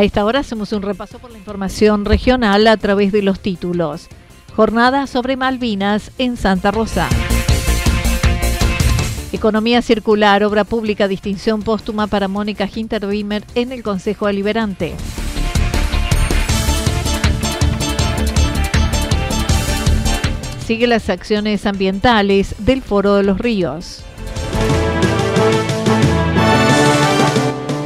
A esta hora hacemos un repaso por la información regional a través de los títulos. Jornada sobre Malvinas en Santa Rosa. Economía circular, obra pública, distinción póstuma para Mónica Hinterwimmer en el Consejo Deliberante. Sigue las acciones ambientales del Foro de los Ríos.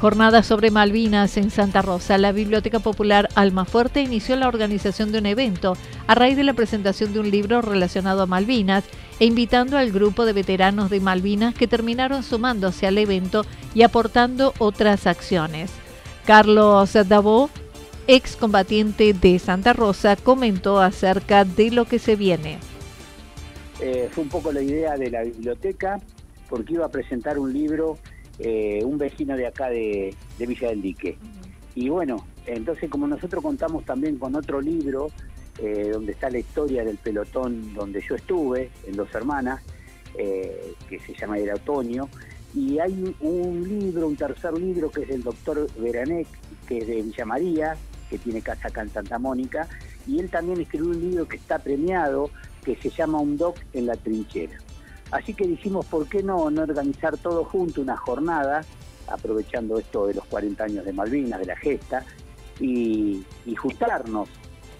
Jornada sobre Malvinas en Santa Rosa. La Biblioteca Popular Almafuerte inició la organización de un evento a raíz de la presentación de un libro relacionado a Malvinas e invitando al grupo de veteranos de Malvinas que terminaron sumándose al evento y aportando otras acciones. Carlos Davó, excombatiente de Santa Rosa, comentó acerca de lo que se viene. Eh, fue un poco la idea de la biblioteca porque iba a presentar un libro eh, un vecino de acá de, Villa del. Y bueno, entonces como nosotros contamos también con otro libro, eh, donde está la historia del pelotón donde yo estuve, en Dos Hermanas, eh, que se llama El Otoño, y hay un libro, un tercer libro que es del doctor Veranec, que es de Villa María, que tiene casa acá en Santa Mónica, y él también escribió un libro que está premiado, que se llama Un Doc en la trinchera. Así que dijimos, ¿por qué no, no organizar todo junto, una jornada, aprovechando esto de los 40 años de Malvinas, de la gesta, y, y juntarnos?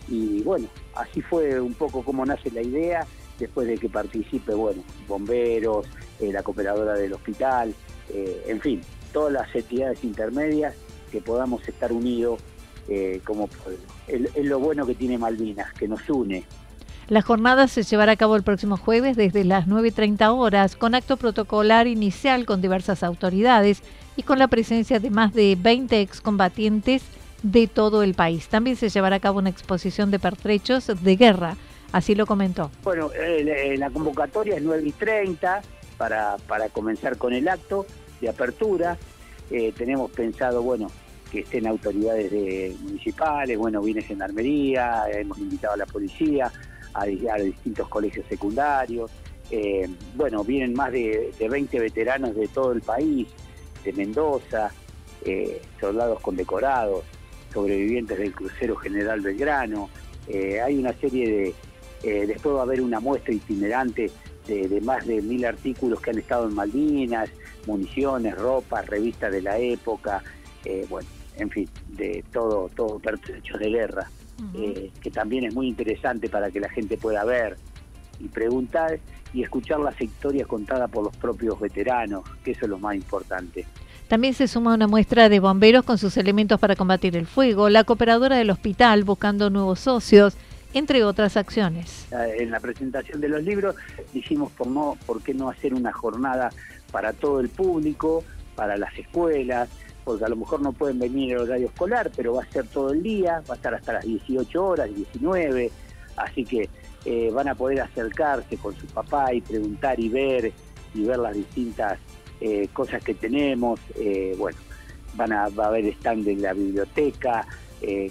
Y bueno, así fue un poco como nace la idea, después de que participe, bueno, bomberos, eh, la cooperadora del hospital, eh, en fin, todas las entidades intermedias que podamos estar unidos eh, como es lo bueno que tiene Malvinas, que nos une, la jornada se llevará a cabo el próximo jueves desde las 9.30 horas con acto protocolar inicial con diversas autoridades y con la presencia de más de 20 excombatientes de todo el país. También se llevará a cabo una exposición de pertrechos de guerra, así lo comentó. Bueno, eh, la convocatoria es 9 y 30 para, para comenzar con el acto de apertura. Eh, tenemos pensado, bueno, que estén autoridades de municipales, bueno, viene Gendarmería, hemos invitado a la policía, a, distintos colegios secundarios. Eh, bueno, vienen más de, 20 veteranos de todo el país, de Mendoza, eh, soldados condecorados, sobrevivientes del crucero General Belgrano. Eh, hay una serie de, después va a haber una muestra itinerante de, más de mil artículos que han estado en Malvinas, municiones, ropa, revistas de la época, bueno, en fin, de todo, todo pertrechos de guerra. Eh, que también es muy interesante para que la gente pueda ver y preguntar y escuchar las historias contadas por los propios veteranos, que eso es lo más importante. También se suma una muestra de bomberos con sus elementos para combatir el fuego, la cooperadora del hospital buscando nuevos socios entre otras acciones. En la presentación de los libros dijimos por, no, por qué no hacer una jornada para todo el público, para las escuelas, porque a lo mejor no pueden venir el horario escolar, pero va a ser todo el día, va a estar hasta las 18 horas, 19, así que eh, van a poder acercarse con su papá y preguntar y ver y ver las distintas eh, cosas que tenemos. Eh, bueno, van a, va a haber stand en la biblioteca,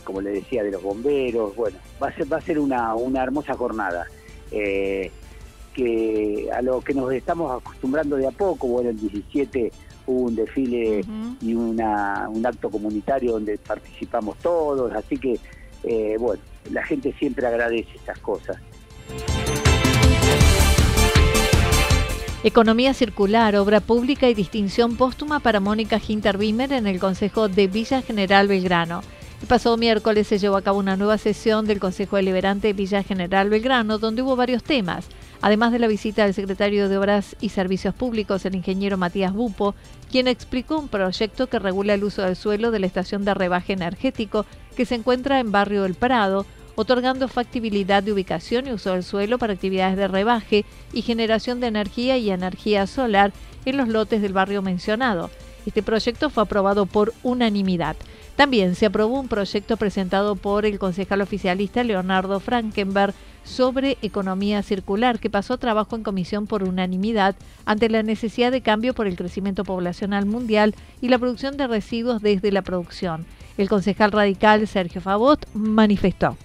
como le decía, de los bomberos. Bueno, va a ser, va a ser una, una hermosa jornada. que a lo que nos estamos acostumbrando de a poco, bueno, el 17 hubo un desfile y una, un acto comunitario donde participamos todos, así que, bueno, la gente siempre agradece estas cosas. Economía Circular, Obra Pública y Distinción Póstuma para Mónica Hinterbimer en el Consejo de Villa General Belgrano. El pasado miércoles se llevó a cabo una nueva sesión del Consejo Deliberante Villa General Belgrano, donde hubo varios temas. Además de la visita del secretario de Obras y Servicios Públicos, el ingeniero Matías Bupo, quien explicó un proyecto que regula el uso del suelo de la estación de rebaje energético que se encuentra en Barrio del Prado, otorgando factibilidad de ubicación y uso del suelo para actividades de rebaje y generación de energía y energía solar en los lotes del barrio mencionado. Este proyecto fue aprobado por unanimidad. También se aprobó un proyecto presentado por el concejal oficialista Leonardo Frankenberg sobre economía circular, que pasó a trabajo en comisión por unanimidad ante la necesidad de cambio por el crecimiento poblacional mundial y la producción de residuos desde la producción. El concejal radical Sergio Favot manifestó.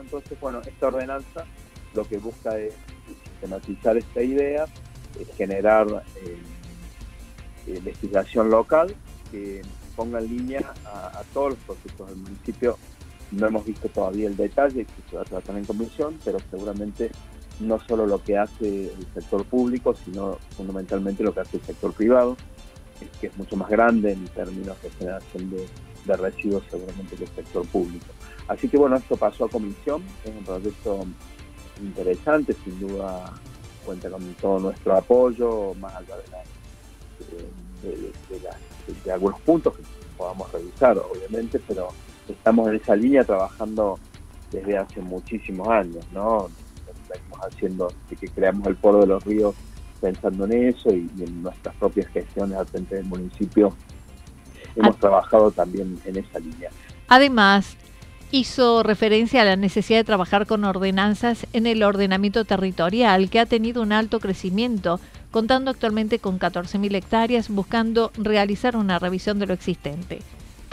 Entonces, bueno, esta ordenanza lo que busca es sistematizar esta idea, es generar eh, legislación local que ponga en línea a, todos los procesos del municipio. No hemos visto todavía el detalle que se va a tratar en comisión, pero seguramente no solo lo que hace el sector público, sino fundamentalmente lo que hace el sector privado, que es mucho más grande en términos de generación de, de residuos seguramente que el sector público. Así que bueno, esto pasó a comisión, es un proyecto interesante, sin duda cuenta con todo nuestro apoyo, más allá de, algunos puntos que podamos revisar, obviamente, pero estamos en esa línea trabajando desde hace muchísimos años, ¿no? Venimos haciendo, de que creamos el Foro de los Ríos pensando en eso y, en nuestras propias gestiones al frente del municipio hemos trabajado también en esa línea. Además, hizo referencia a la necesidad de trabajar con ordenanzas en el ordenamiento territorial, que ha tenido un alto crecimiento, contando actualmente con 14.000 hectáreas, buscando realizar una revisión de lo existente.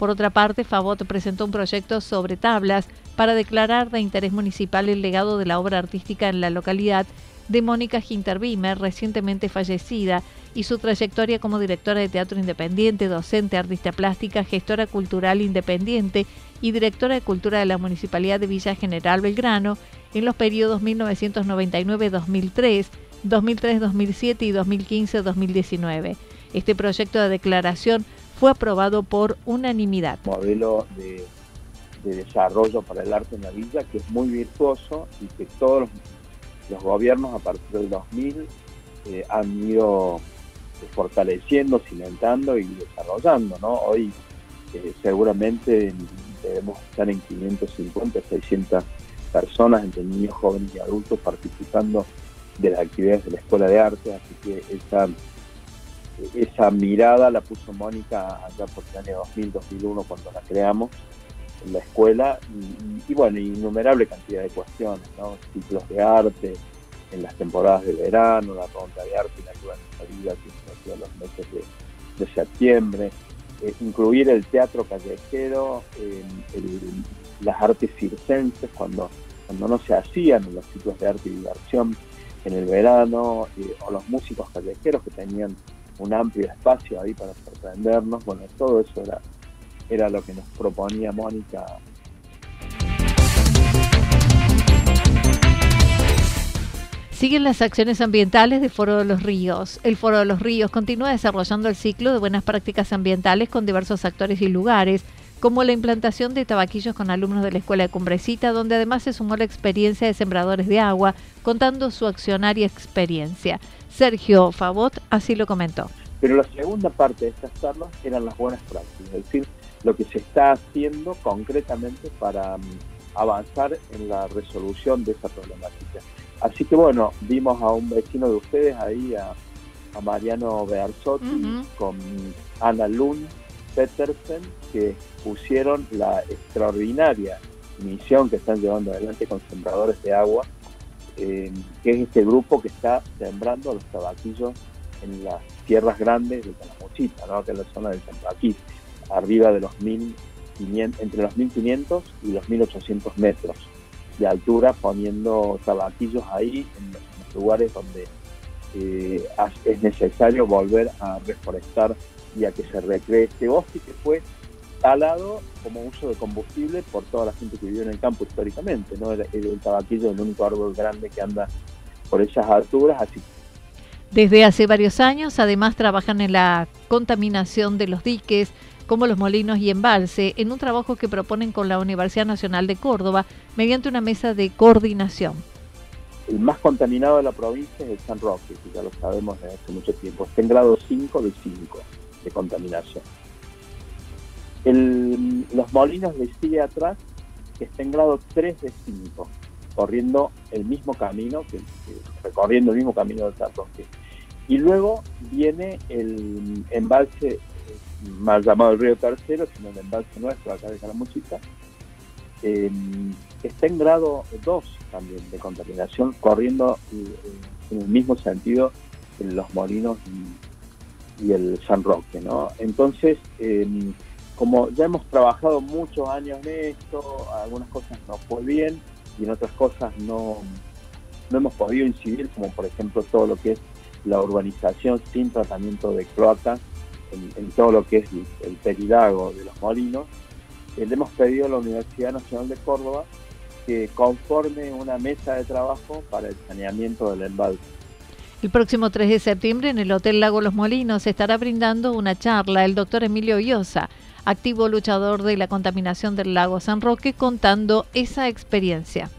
Por otra parte, Favot presentó un proyecto sobre tablas para declarar de interés municipal el legado de la obra artística en la localidad de Mónica Hinterbimer, recientemente fallecida, y su trayectoria como directora de teatro independiente, docente, artista plástica, gestora cultural independiente y directora de cultura de la Municipalidad de Villa General Belgrano en los periodos 1999-2003, 2003-2007 y 2015-2019. Este proyecto de declaración fue aprobado por unanimidad. Modelo de, desarrollo para el arte en la villa que es muy virtuoso y que todos los, gobiernos a partir del 2000 eh, han ido fortaleciendo, cimentando y desarrollando. ¿no? Hoy eh, seguramente debemos estar en 550, 600 personas, entre niños, jóvenes y adultos, participando de las actividades de la Escuela de Arte, así que esa, esa mirada la puso Mónica allá por el año 2000, 2001, cuando la creamos en la escuela, y, bueno, innumerable cantidad de cuestiones, ¿no? ciclos de arte, en las temporadas de verano, la ronda de arte la salida que se hacía los meses de, septiembre, eh, incluir el teatro callejero, las artes circenses cuando, cuando no se hacían los ciclos de arte y diversión en el verano, eh, o los músicos callejeros que tenían un amplio espacio ahí para sorprendernos, bueno, todo eso era, era lo que nos proponía Mónica. Siguen las acciones ambientales de Foro de los Ríos. El Foro de los Ríos continúa desarrollando el ciclo de buenas prácticas ambientales con diversos actores y lugares, como la implantación de tabaquillos con alumnos de la Escuela de Cumbrecita, donde además se sumó la experiencia de sembradores de agua, contando su accionaria experiencia. Sergio Favot así lo comentó. Pero la segunda parte de estas charlas eran las buenas prácticas, es decir, lo que se está haciendo concretamente para avanzar en la resolución de esa problemática. Así que bueno, vimos a un vecino de ustedes ahí, a, Mariano Bearzotti, con Ana Lund Petersen, que pusieron la extraordinaria misión que están llevando adelante con sembradores de agua, eh, que es este grupo que está sembrando los tabaquillos en las tierras grandes de Calamuchita, ¿no? que es la zona del Tambaquí, arriba de los 1500, entre los 1500 y los 1800 metros de altura, poniendo tabaquillos ahí en los, lugares donde eh, es necesario volver a reforestar y a que se recree este bosque que fue talado como uso de combustible por toda la gente que vivió en el campo históricamente, ¿no? El, el tabaquillo es el único árbol grande que anda por esas alturas, así desde hace varios años, además, trabajan en la contaminación de los diques, como los molinos y embalse, en un trabajo que proponen con la Universidad Nacional de Córdoba mediante una mesa de coordinación. El más contaminado de la provincia es el San Roque, que ya lo sabemos desde hace mucho tiempo. Está en grado 5 de 5 de contaminación. los molinos le sigue atrás, que está en grado 3 de 5, corriendo el mismo camino, que, recorriendo el mismo camino del San Roque. Y luego viene el embalse mal llamado el río Tercero, sino el embalse nuestro acá de Calamuchita, eh, está en grado 2 también de contaminación, corriendo eh, en el mismo sentido en los molinos y, el San Roque. ¿no? Entonces, em, como ya hemos trabajado muchos años en esto, algunas cosas no fue bien y en otras cosas no, no hemos podido incidir, como por ejemplo todo lo que es la urbanización sin tratamiento de cloacas en, todo lo que es el, peridago de los molinos, eh, le hemos pedido a la Universidad Nacional de Córdoba que conforme una mesa de trabajo para el saneamiento del embalse. El próximo 3 de septiembre en el Hotel Lago Los Molinos estará brindando una charla el doctor Emilio Iosa, activo luchador de la contaminación del lago San Roque, contando esa experiencia.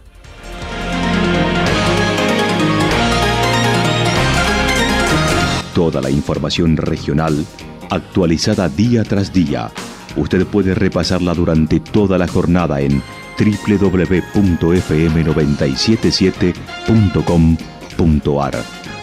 Toda la información regional actualizada día tras día. Usted puede repasarla durante toda la jornada en www.fm977.com.ar.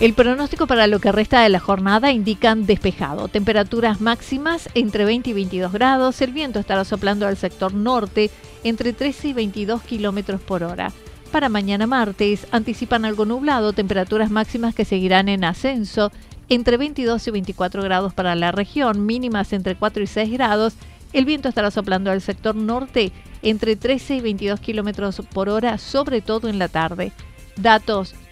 El pronóstico para lo que resta de la jornada indican despejado. Temperaturas máximas entre 20 y 22 grados. El viento estará soplando al sector norte entre 13 y 22 kilómetros por hora. Para mañana martes anticipan algo nublado, temperaturas máximas que seguirán en ascenso entre 22 y 24 grados para la región, mínimas entre 4 y 6 grados. El viento estará soplando al sector norte entre 13 y 22 kilómetros por hora, sobre todo en la tarde. Datos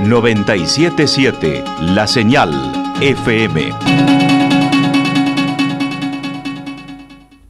977 La Señal FM.